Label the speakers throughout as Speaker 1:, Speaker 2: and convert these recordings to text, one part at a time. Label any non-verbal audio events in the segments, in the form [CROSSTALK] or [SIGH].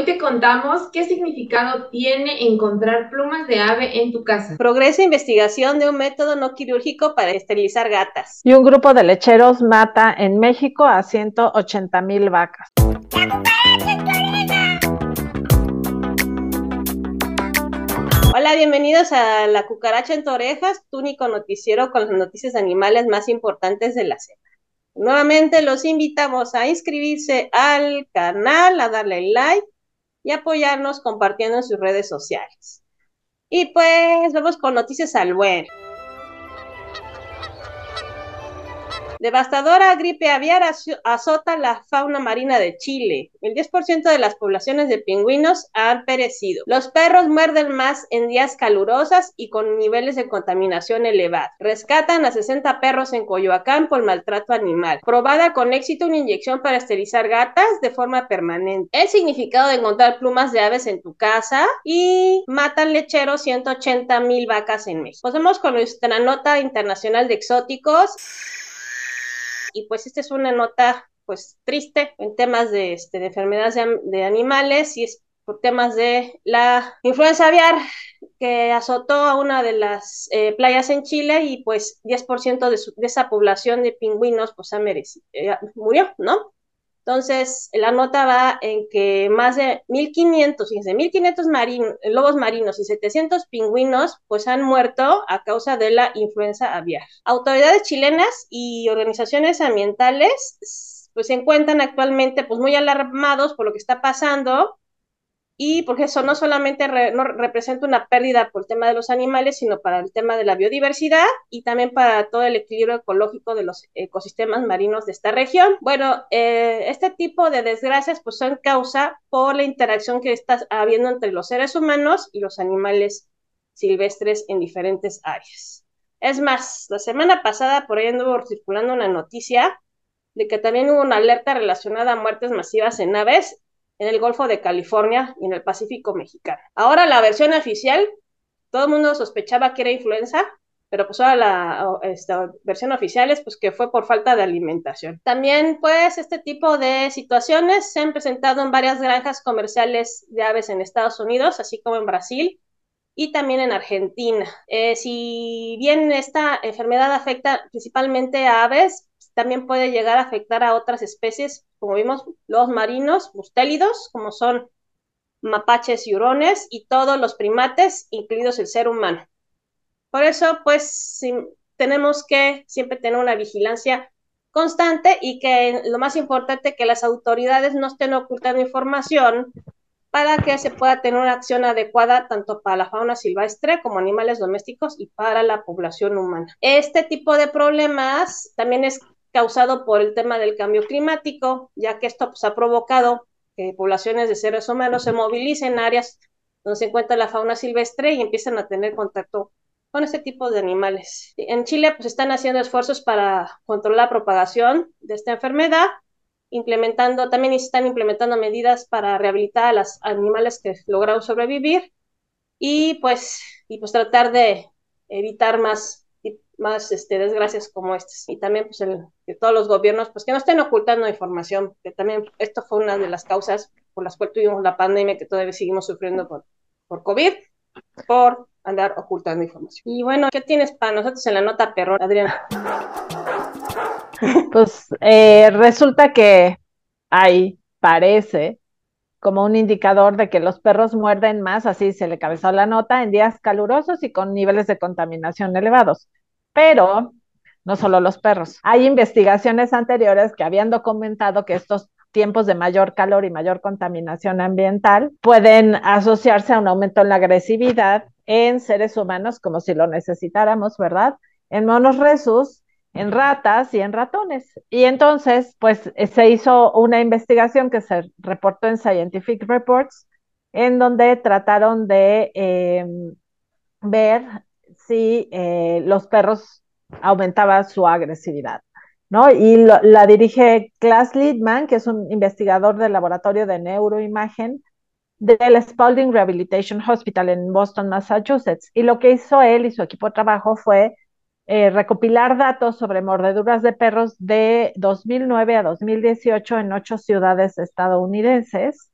Speaker 1: Hoy te contamos qué significado tiene encontrar plumas de ave en tu casa.
Speaker 2: Progresa investigación de un método no quirúrgico para esterilizar gatas.
Speaker 3: Y un grupo de lecheros mata en México a 180 mil vacas.
Speaker 2: Hola, bienvenidos a La Cucaracha en tu orejas, tu único noticiero con las noticias animales más importantes de la semana. Nuevamente los invitamos a inscribirse al canal, a darle like y apoyarnos compartiendo en sus redes sociales. Y pues vamos con noticias al bueno. Devastadora gripe aviar azota la fauna marina de Chile. El 10% de las poblaciones de pingüinos han perecido. Los perros muerden más en días calurosas y con niveles de contaminación elevados. Rescatan a 60 perros en Coyoacán por maltrato animal. Probada con éxito una inyección para esterilizar gatas de forma permanente. El significado de encontrar plumas de aves en tu casa y matan lecheros 180 mil vacas en México. Pasamos con nuestra nota internacional de exóticos y pues esta es una nota pues triste en temas de, este, de enfermedades de, animales y es por temas de la influenza aviar que azotó a una de las eh, playas en Chile y pues 10% de, de esa población de pingüinos pues ha merecido, eh, murió, ¿no? Entonces, la nota va en que más de 1.500, fíjense, 1.500 lobos marinos y 700 pingüinos pues han muerto a causa de la influenza aviar. Autoridades chilenas y organizaciones ambientales pues se encuentran actualmente pues muy alarmados por lo que está pasando y porque eso no solamente representa una pérdida por el tema de los animales, sino para el tema de la biodiversidad y también para todo el equilibrio ecológico de los ecosistemas marinos de esta región. Bueno, eh, este tipo de desgracias pues son causa por la interacción que está habiendo entre los seres humanos y los animales silvestres en diferentes áreas. Es más, la semana pasada por ahí anduvo circulando una noticia de que también hubo una alerta relacionada a muertes masivas en aves en el Golfo de California y en el Pacífico mexicano. Ahora la versión oficial, todo el mundo sospechaba que era influenza, pero pues ahora la esta versión oficial es pues que fue por falta de alimentación. También pues este tipo de situaciones se han presentado en varias granjas comerciales de aves en Estados Unidos, así como en Brasil y también en Argentina. Eh, si bien esta enfermedad afecta principalmente a aves, también puede llegar a afectar a otras especies, como vimos, los marinos, mustélidos, como son mapaches y hurones, y todos los primates, incluidos el ser humano. Por eso, pues, tenemos que siempre tener una vigilancia constante y que lo más importante, que las autoridades no estén ocultando información para que se pueda tener una acción adecuada tanto para la fauna silvestre como animales domésticos y para la población humana. Este tipo de problemas también es causado por el tema del cambio climático, ya que esto pues, ha provocado que poblaciones de seres humanos se movilicen en áreas donde se encuentra la fauna silvestre y empiezan a tener contacto con este tipo de animales. En Chile pues están haciendo esfuerzos para controlar la propagación de esta enfermedad, implementando, también están implementando medidas para rehabilitar a los animales que lograron sobrevivir y pues, y pues tratar de evitar más más este, desgracias como estas. Y también pues el, que todos los gobiernos pues que no estén ocultando información, que también esto fue una de las causas por las cuales tuvimos la pandemia que todavía seguimos sufriendo por, por COVID, por andar ocultando información. Y bueno, ¿qué tienes para nosotros en la nota perro, Adrián?
Speaker 3: Pues eh, resulta que hay, parece, como un indicador de que los perros muerden más, así se le cabezó la nota, en días calurosos y con niveles de contaminación elevados. Pero no solo los perros. Hay investigaciones anteriores que habían documentado que estos tiempos de mayor calor y mayor contaminación ambiental pueden asociarse a un aumento en la agresividad en seres humanos como si lo necesitáramos, ¿verdad? En monos resus, en ratas y en ratones. Y entonces, pues se hizo una investigación que se reportó en Scientific Reports, en donde trataron de eh, ver si eh, los perros aumentaban su agresividad. ¿no? Y la dirige Klaas Liedman, que es un investigador del laboratorio de neuroimagen del Spalding Rehabilitation Hospital en Boston, Massachusetts. Y lo que hizo él y su equipo de trabajo fue eh, recopilar datos sobre mordeduras de perros de 2009 a 2018 en ocho ciudades estadounidenses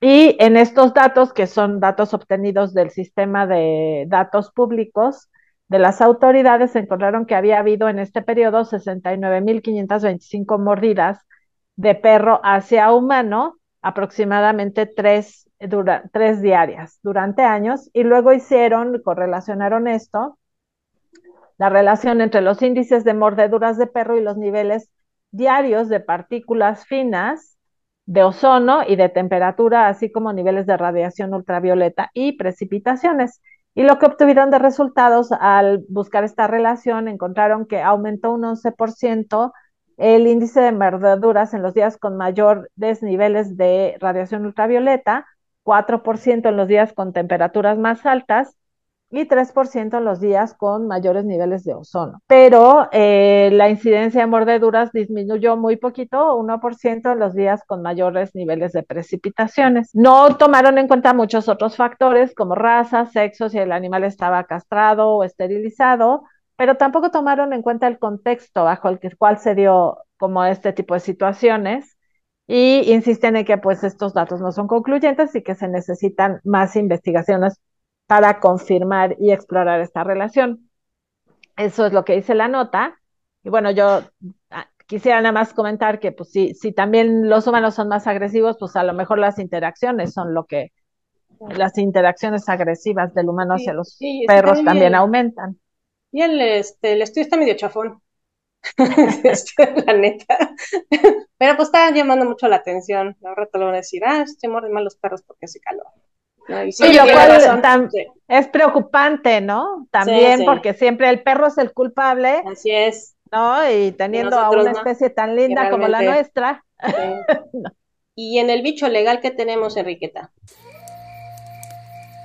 Speaker 3: Y en estos datos, que son datos obtenidos del sistema de datos públicos de las autoridades, encontraron que había habido en este periodo 69.525 mordidas de perro hacia humano, aproximadamente tres, tres diarias durante años, y luego hicieron, correlacionaron esto, la relación entre los índices de mordeduras de perro y los niveles diarios de partículas finas de ozono y de temperatura, así como niveles de radiación ultravioleta y precipitaciones. Y lo que obtuvieron de resultados al buscar esta relación, encontraron que aumentó un 11% el índice de mordeduras en los días con mayores niveles de radiación ultravioleta, 4% en los días con temperaturas más altas y 3% en los días con mayores niveles de ozono. Pero eh, la incidencia de mordeduras disminuyó muy poquito, 1% en los días con mayores niveles de precipitaciones. No tomaron en cuenta muchos otros factores como raza, sexo, si el animal estaba castrado o esterilizado, pero tampoco tomaron en cuenta el contexto bajo el cual se dio como este tipo de situaciones y insisten en que pues estos datos no son concluyentes y que se necesitan más investigaciones para confirmar y explorar esta relación. Eso es lo que dice la nota. Y bueno, yo ah, quisiera nada más comentar que pues si, si también los humanos son más agresivos, pues a lo mejor las interacciones son lo que, las interacciones agresivas del humano hacia los perros también aumentan.
Speaker 2: Y el, este, el estudio está medio chafón. [LAUGHS] la neta. Pero pues está llamando mucho la atención. Ahora te lo van a decir, ah, estoy muerden mal los perros porque hace calor
Speaker 3: es preocupante, ¿no? También porque siempre el perro es el culpable.
Speaker 2: Así es.
Speaker 3: ¿No? Y teniendo a una especie tan linda como la nuestra. [LAUGHS]
Speaker 2: Y en el bicho legal que tenemos, Enriqueta.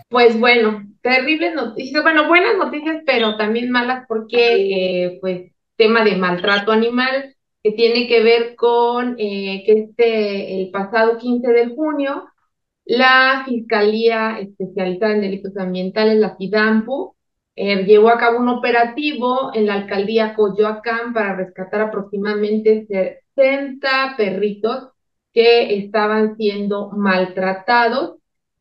Speaker 1: Pues bueno, terribles noticias, bueno, buenas noticias, pero también malas porque, eh, pues, tema de maltrato animal que tiene que ver con eh, que este, el pasado 15 de junio, la Fiscalía Especializada en Delitos Ambientales, la FIDAMPU, eh, llevó a cabo un operativo en la alcaldía Coyoacán para rescatar aproximadamente 60 perritos que estaban siendo maltratados.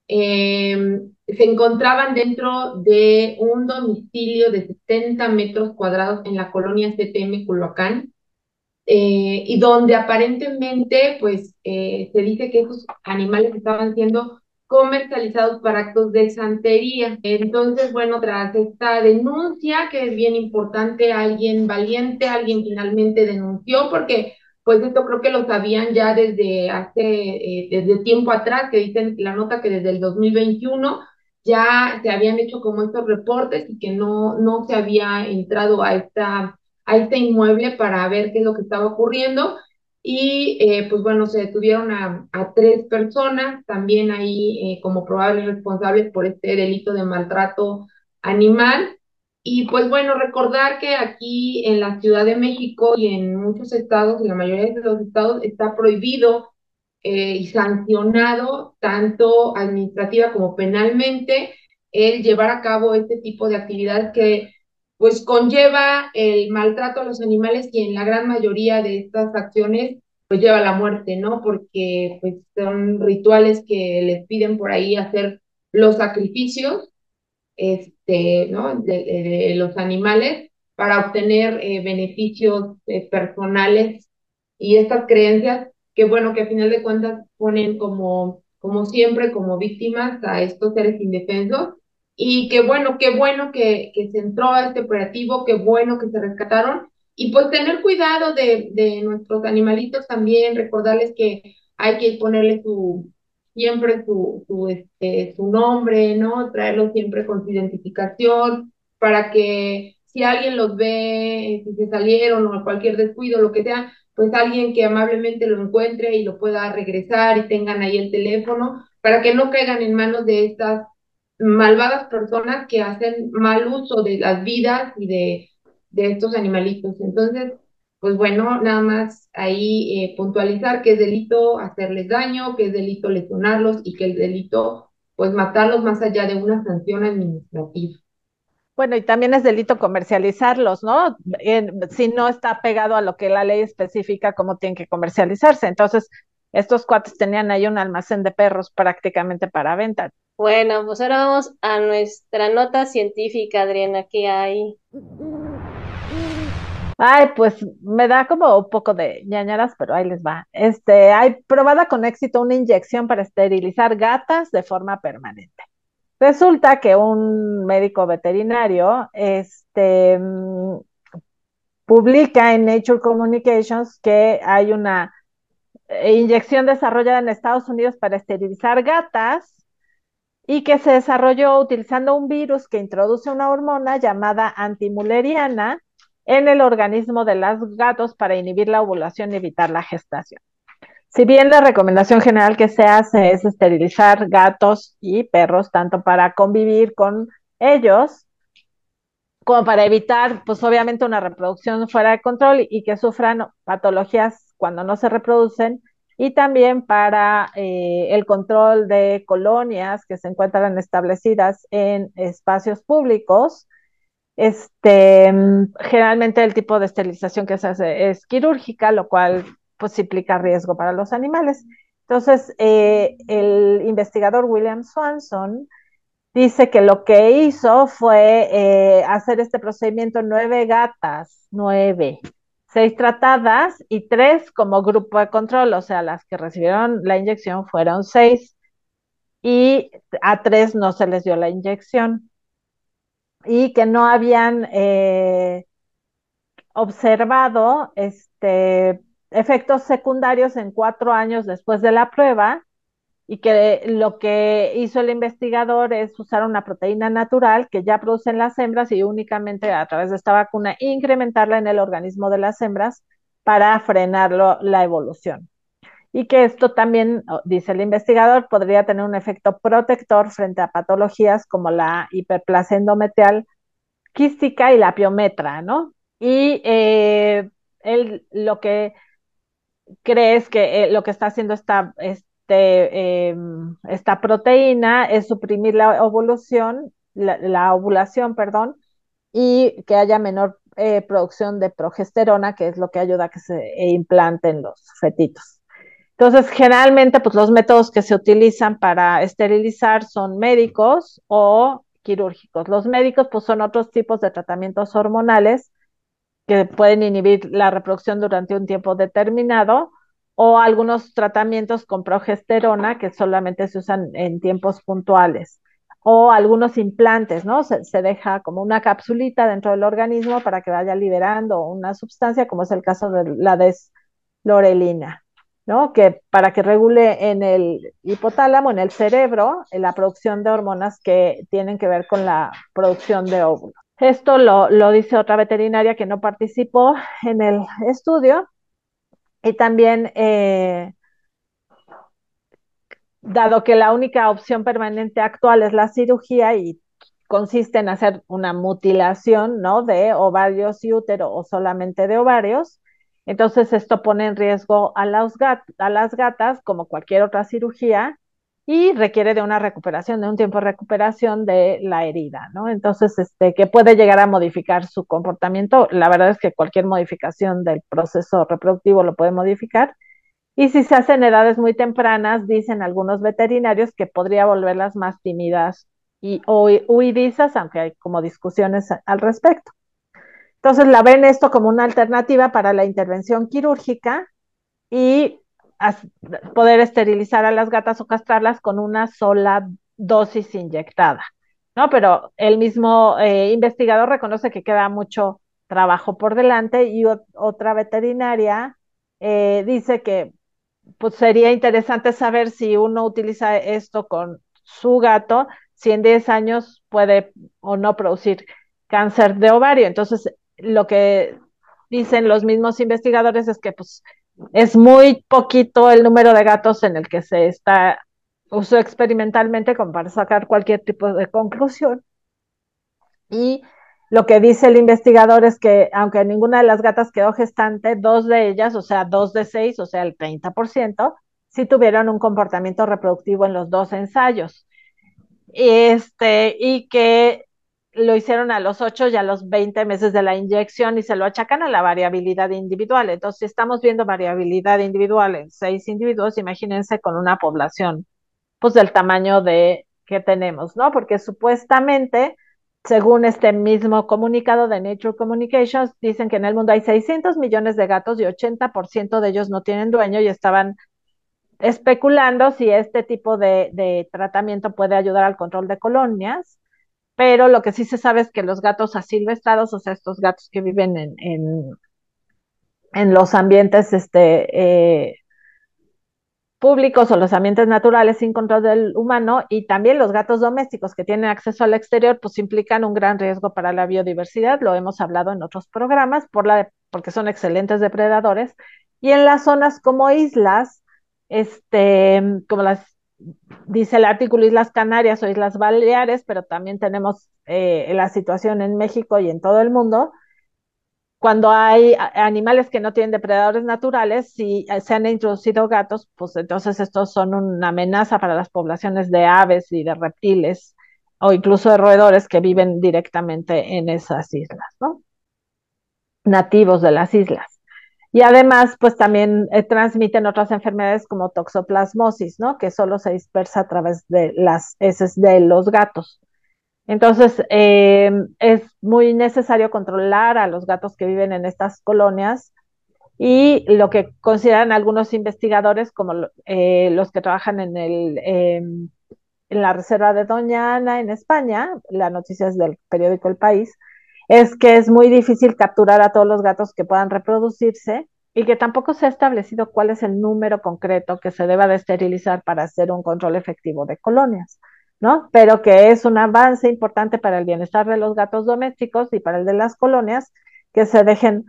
Speaker 1: Em, se encontraban dentro de un domicilio de 70 metros cuadrados en la colonia CTM Coyoacán. Eh, y donde aparentemente pues eh, se dice que esos animales estaban siendo comercializados para actos de santería. Entonces, bueno, tras esta denuncia, que es bien importante, alguien valiente, alguien finalmente denunció, porque pues esto creo que lo sabían ya desde hace, eh, desde tiempo atrás, que dicen la nota que desde el 2021 ya se habían hecho como estos reportes y que no, no se había entrado a esta a este inmueble para ver qué es lo que estaba ocurriendo. Y eh, pues bueno, se detuvieron a, tres personas también ahí eh, como probables responsables por este delito de maltrato animal. Y pues bueno, recordar que aquí en la Ciudad de México y en muchos estados, en la mayoría de los estados, está prohibido eh, y sancionado tanto administrativa como penalmente el llevar a cabo este tipo de actividades que pues conlleva el maltrato a los animales y en la gran mayoría de estas acciones pues lleva a la muerte, ¿no? Porque pues son rituales que les piden por ahí hacer los sacrificios, este, ¿no? De, los animales para obtener eh, beneficios eh, personales y estas creencias que bueno, que a final de cuentas ponen como, como siempre, como víctimas a estos seres indefensos y qué bueno, qué bueno que, que se entró a este operativo, qué bueno que se rescataron. Y pues tener cuidado de, de nuestros animalitos también, recordarles que hay que ponerle su, siempre su, su, este, su nombre, ¿no? Traerlos siempre con su identificación para que si alguien los ve, si se salieron o cualquier descuido, lo que sea, pues alguien que amablemente lo encuentre y lo pueda regresar y tengan ahí el teléfono para que no caigan en manos de estas malvadas personas que hacen mal uso de las vidas y de, de estos animalitos. Entonces, pues bueno, nada más ahí eh, puntualizar que es delito hacerles daño, que es delito lesionarlos y que el delito, pues matarlos más allá de una sanción administrativa.
Speaker 3: Bueno, y también es delito comercializarlos, ¿no? si no está pegado a lo que la ley especifica cómo tienen que comercializarse. Entonces, estos cuates tenían ahí un almacén de perros prácticamente para venta.
Speaker 2: Bueno, pues ahora vamos a nuestra nota científica, Adriana, ¿qué hay?
Speaker 3: Ay, pues me da como un poco de ñañaras, pero ahí les va. Este, hay probada con éxito una inyección para esterilizar gatas de forma permanente. Resulta que un médico veterinario, este, mm, publica en Nature Communications que hay una eh, inyección desarrollada en Estados Unidos para esterilizar gatas y que se desarrolló utilizando un virus que introduce una hormona llamada antimuleriana en el organismo de los gatos para inhibir la ovulación y evitar la gestación. Si bien la recomendación general que se hace es esterilizar gatos y perros, tanto para convivir con ellos, como para evitar, pues obviamente, una reproducción fuera de control y que sufran patologías cuando no se reproducen, y también para eh, el control de colonias que se encuentran establecidas en espacios públicos. Este, generalmente el tipo de esterilización que se hace es quirúrgica, lo cual pues implica riesgo para los animales. Entonces, eh, el investigador William Swanson dice que lo que hizo fue eh, hacer este procedimiento en nueve gatas, nueve, seis tratadas y tres como grupo de control, o sea, las que recibieron la inyección fueron seis y a tres no se les dio la inyección. Y que no habían eh, observado este, efectos secundarios en cuatro años después de la prueba y que lo que hizo el investigador es usar una proteína natural que ya producen las hembras y únicamente a través de esta vacuna incrementarla en el organismo de las hembras para frenar la evolución. Y que esto también, dice el investigador, podría tener un efecto protector frente a patologías como la hiperplasia endometrial quística y la piometra, ¿no? Y eh, él lo que cree es que eh, lo que está haciendo esta, este, em, esta proteína es suprimir la ovulación, la, ovulación, perdón, y que haya menor eh, producción de progesterona, que es lo que ayuda a que se implanten los fetitos. Entonces, generalmente, pues los métodos que se utilizan para esterilizar son médicos o quirúrgicos. Los médicos, pues son otros tipos de tratamientos hormonales que pueden inhibir la reproducción durante un tiempo determinado o algunos tratamientos con progesterona que solamente se usan en tiempos puntuales o algunos implantes, ¿no? Se, deja como una capsulita dentro del organismo para que vaya liberando una sustancia, como es el caso de la deslorelina, ¿no? Que para que regule en el hipotálamo, en el cerebro, la producción de hormonas que tienen que ver con la producción de óvulos. Esto lo, lo dice otra veterinaria que no participó en el estudio, y también, eh, dado que la única opción permanente actual es la cirugía y consiste en hacer una mutilación, ¿no? De ovarios y útero o solamente de ovarios, entonces esto pone en riesgo a, a las gatas, como cualquier otra cirugía, y requiere de una recuperación, de un tiempo de recuperación de la herida, ¿no? Entonces, este, que puede llegar a modificar su comportamiento. La verdad es que cualquier modificación del proceso reproductivo lo puede modificar. Y si se hace en edades muy tempranas, dicen algunos veterinarios que podría volverlas más tímidas y huidizas, aunque hay como discusiones al respecto. Entonces, la ven esto como una alternativa para la intervención quirúrgica y poder esterilizar a las gatas o castrarlas con una sola dosis inyectada, ¿no? Pero el mismo eh, investigador reconoce que queda mucho trabajo por delante y otra veterinaria eh, dice que pues sería interesante saber si uno utiliza esto con su gato, si en 10 años puede o no producir cáncer de ovario. Entonces, lo que dicen los mismos investigadores es que pues es muy poquito el número de gatos en el que se está usó experimentalmente como para sacar cualquier tipo de conclusión. Y lo que dice el investigador es que aunque ninguna de las gatas quedó gestante, dos de ellas, o sea, dos de seis, o sea, el 30%, sí tuvieron un comportamiento reproductivo en los dos ensayos. Este, y que lo hicieron a los 8 y a los 20 meses de la inyección y se lo achacan a la variabilidad individual. Entonces, si estamos viendo variabilidad individual en seis individuos, imagínense con una población, pues del tamaño de que tenemos, ¿no? Porque supuestamente, según este mismo comunicado de Nature Communications, dicen que en el mundo hay 600 millones de gatos y 80% de ellos no tienen dueño y estaban especulando si este tipo de, de tratamiento puede ayudar al control de colonias pero lo que sí se sabe es que los gatos asilvestrados, o sea, estos gatos que viven en, en, los ambientes este, eh, públicos o los ambientes naturales sin control del humano y también los gatos domésticos que tienen acceso al exterior, pues implican un gran riesgo para la biodiversidad, lo hemos hablado en otros programas, por la, porque son excelentes depredadores. Y en las zonas como islas, este, como las dice el artículo Islas Canarias o Islas Baleares, pero también tenemos eh, la situación en México y en todo el mundo. Cuando hay animales que no tienen depredadores naturales, si eh, se han introducido gatos, pues entonces estos son una amenaza para las poblaciones de aves y de reptiles o incluso de roedores que viven directamente en esas islas, ¿no? Nativos de las islas. Y además, pues también eh, transmiten otras enfermedades como toxoplasmosis, ¿no? Que solo se dispersa a través de las heces de los gatos. Entonces, eh, es muy necesario controlar a los gatos que viven en estas colonias y lo que consideran algunos investigadores, como eh, los que trabajan en, el, em, en la reserva de Doña Ana en España, la noticia es del periódico El País, es que es muy difícil capturar a todos los gatos que puedan reproducirse y que tampoco se ha establecido cuál es el número concreto que se deba de esterilizar para hacer un control efectivo de colonias, ¿no? Pero que es un avance importante para el bienestar de los gatos domésticos y para el de las colonias que se dejen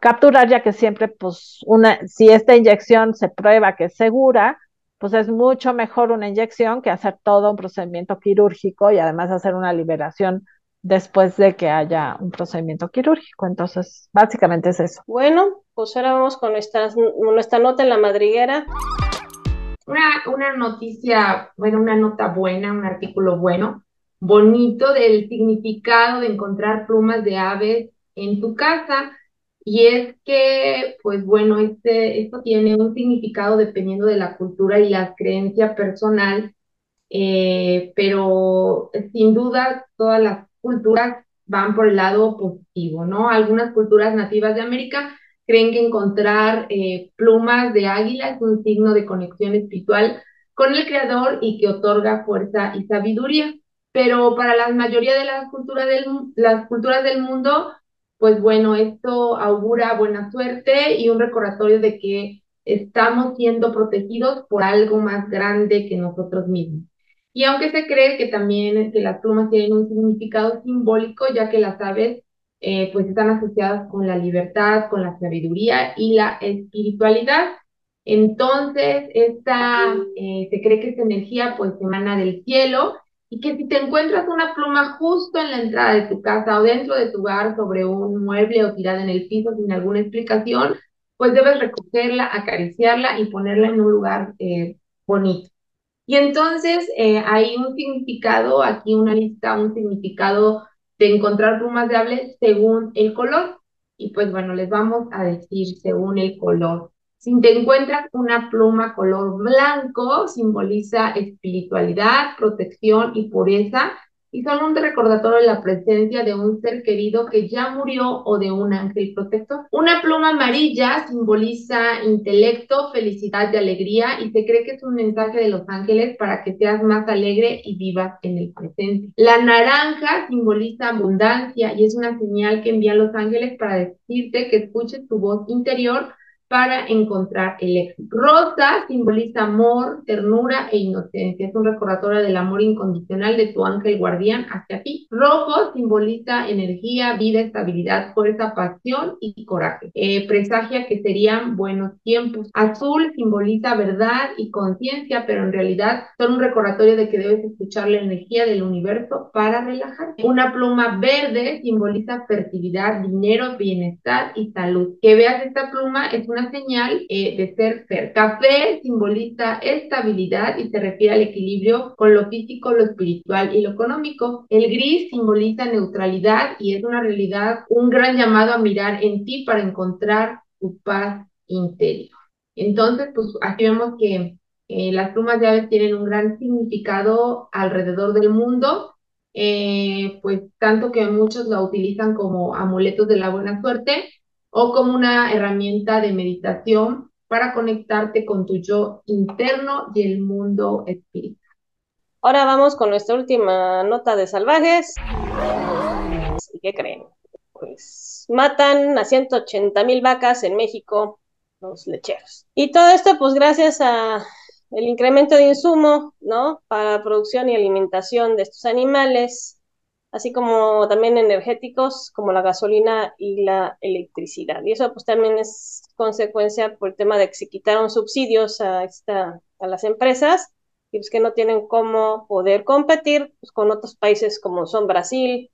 Speaker 3: capturar, ya que siempre, pues, una, si esta inyección se prueba que es segura, pues es mucho mejor una inyección que hacer todo un procedimiento quirúrgico y además hacer una liberación después de que haya un procedimiento quirúrgico. Entonces, básicamente es eso.
Speaker 2: Bueno, pues ahora vamos con nuestra, nuestra nota en la madriguera.
Speaker 1: Una, una noticia, bueno, una nota buena, un artículo bueno, bonito del significado de encontrar plumas de aves en tu casa. Y es que, pues bueno, este, esto tiene un significado dependiendo de la cultura y la creencia personal, eh, pero sin duda todas las culturas van por el lado positivo, ¿no? Algunas culturas nativas de América creen que encontrar eh, plumas de águila es un signo de conexión espiritual con el Creador y que otorga fuerza y sabiduría. Pero para la mayoría de las culturas del, las culturas del mundo, pues bueno, esto augura buena suerte y un recordatorio de que estamos siendo protegidos por algo más grande que nosotros mismos. Y aunque se cree que también que las plumas tienen un significado simbólico, ya que las aves eh, pues están asociadas con la libertad, con la sabiduría y la espiritualidad. Entonces, esta, eh, se cree que esta energía pues emana del cielo y que si te encuentras una pluma justo en la entrada de tu casa o dentro de tu hogar sobre un mueble o tirada en el piso sin alguna explicación, pues debes recogerla, acariciarla y ponerla en un lugar eh, bonito. Y entonces eh, hay un significado, aquí una lista, un significado de encontrar plumas de ave según el color. Y pues bueno, les vamos a decir según el color. Si te encuentras una pluma color blanco, simboliza espiritualidad, protección y pureza y son un recordatorio de la presencia de un ser querido que ya murió o de un ángel protector. Una pluma amarilla simboliza intelecto, felicidad y alegría y se cree que es un mensaje de los ángeles para que seas más alegre y vivas en el presente. La naranja simboliza abundancia y es una señal que envían los ángeles para decirte que escuches tu voz interior para encontrar el éxito. Rosa simboliza amor, ternura e inocencia. Es un recordatorio del amor incondicional de tu ángel guardián hacia ti. Rojo simboliza energía, vida, estabilidad, fuerza, pasión y coraje. Eh, presagia que serían buenos tiempos. Azul simboliza verdad y conciencia, pero en realidad son un recordatorio de que debes escuchar la energía del universo para relajarte. Una pluma verde simboliza fertilidad, dinero, bienestar y salud. Que veas esta pluma es una una señal eh, de ser fer. Café simboliza estabilidad y se refiere al equilibrio con lo físico, lo espiritual y lo económico. El gris simboliza neutralidad y es una realidad, un gran llamado a mirar en ti para encontrar tu paz interior. Entonces, pues aquí vemos que eh, las plumas de aves tienen un gran significado alrededor del mundo, eh, pues tanto que muchos la utilizan como amuletos de la buena suerte o como una herramienta de meditación para conectarte con tu yo interno y el mundo espiritual.
Speaker 2: Ahora vamos con nuestra última nota de salvajes. ¿Y qué creen? Pues matan a 180 mil vacas en México los lecheros. Y todo esto pues gracias a el incremento de insumo, ¿no? Para producción y alimentación de estos animales, así como también energéticos como la gasolina y la electricidad. Y eso pues también es consecuencia por el tema de que se quitaron subsidios a, esta, a las empresas y pues que no tienen cómo poder competir pues, con otros países como son Brasil,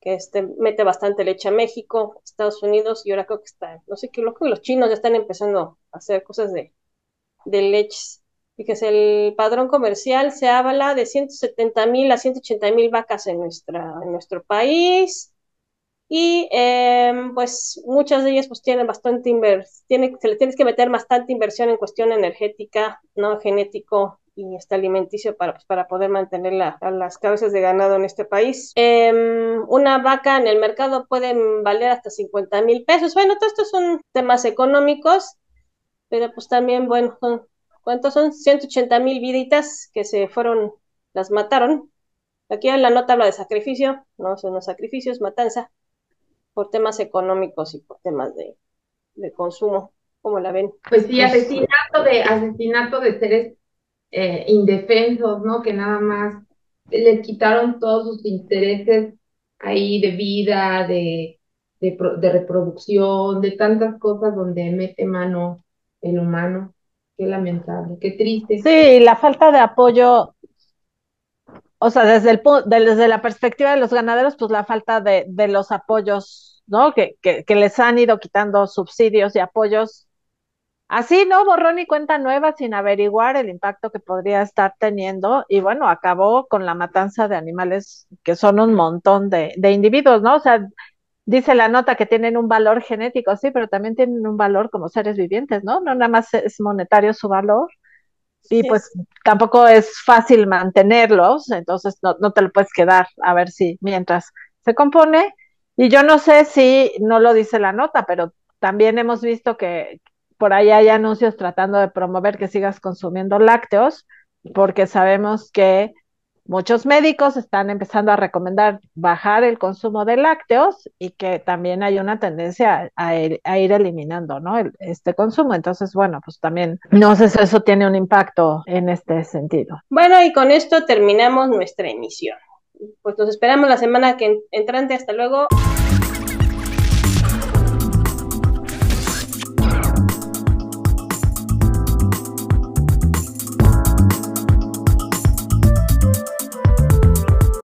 Speaker 2: que este, mete bastante leche a México, Estados Unidos, y ahora creo que está, no sé qué, lo que los chinos ya están empezando a hacer cosas de, de leches Fíjese, el padrón comercial se habla de 170 mil a 180 mil vacas en, nuestra, en nuestro país y em, pues muchas de ellas pues tienen bastante inversión, tiene, se le tienes que meter bastante inversión en cuestión energética, no genético y este alimenticio para, pues, para poder mantener a las cabezas de ganado en este país. Em, una vaca en el mercado puede valer hasta 50 mil pesos. Bueno, todos estos son temas económicos, pero pues también, bueno, son ¿Cuántos son? 180 mil viditas que se fueron, las mataron. Aquí en la nota habla de sacrificio, no son los sacrificios, matanza, por temas económicos y por temas de, consumo. ¿Cómo la ven?
Speaker 1: Pues sí, asesinato de, asesinato de seres eh, indefensos, ¿no? Que nada más les quitaron todos sus intereses ahí de vida, de, de, de reproducción, de tantas cosas donde mete mano el humano. Qué lamentable, qué triste.
Speaker 3: Sí, la falta de apoyo, o sea, desde, el, desde la perspectiva de los ganaderos, pues la falta de, de los apoyos, ¿no? Que, que, que, les han ido quitando subsidios y apoyos. Así, ¿no? Borrón y cuenta nueva sin averiguar el impacto que podría estar teniendo. Y bueno, acabó con la matanza de animales que son un montón de, de individuos, ¿no? O sea, dice la nota que tienen un valor genético, sí, pero también tienen un valor como seres vivientes, ¿no? No nada más es monetario su valor. Y pues tampoco es fácil mantenerlos, entonces no, no te lo puedes quedar a ver si mientras se compone. Y yo no sé si no lo dice la nota, pero también hemos visto que por ahí hay anuncios tratando de promover que sigas consumiendo lácteos, porque sabemos que Muchos médicos están empezando a recomendar bajar el consumo de lácteos y que también hay una tendencia a, ir, eliminando ¿no? este consumo. Entonces, bueno, pues también no sé si eso tiene un impacto en este sentido.
Speaker 2: Bueno, y con esto terminamos nuestra emisión. Pues nos esperamos la semana que entrante. Hasta luego.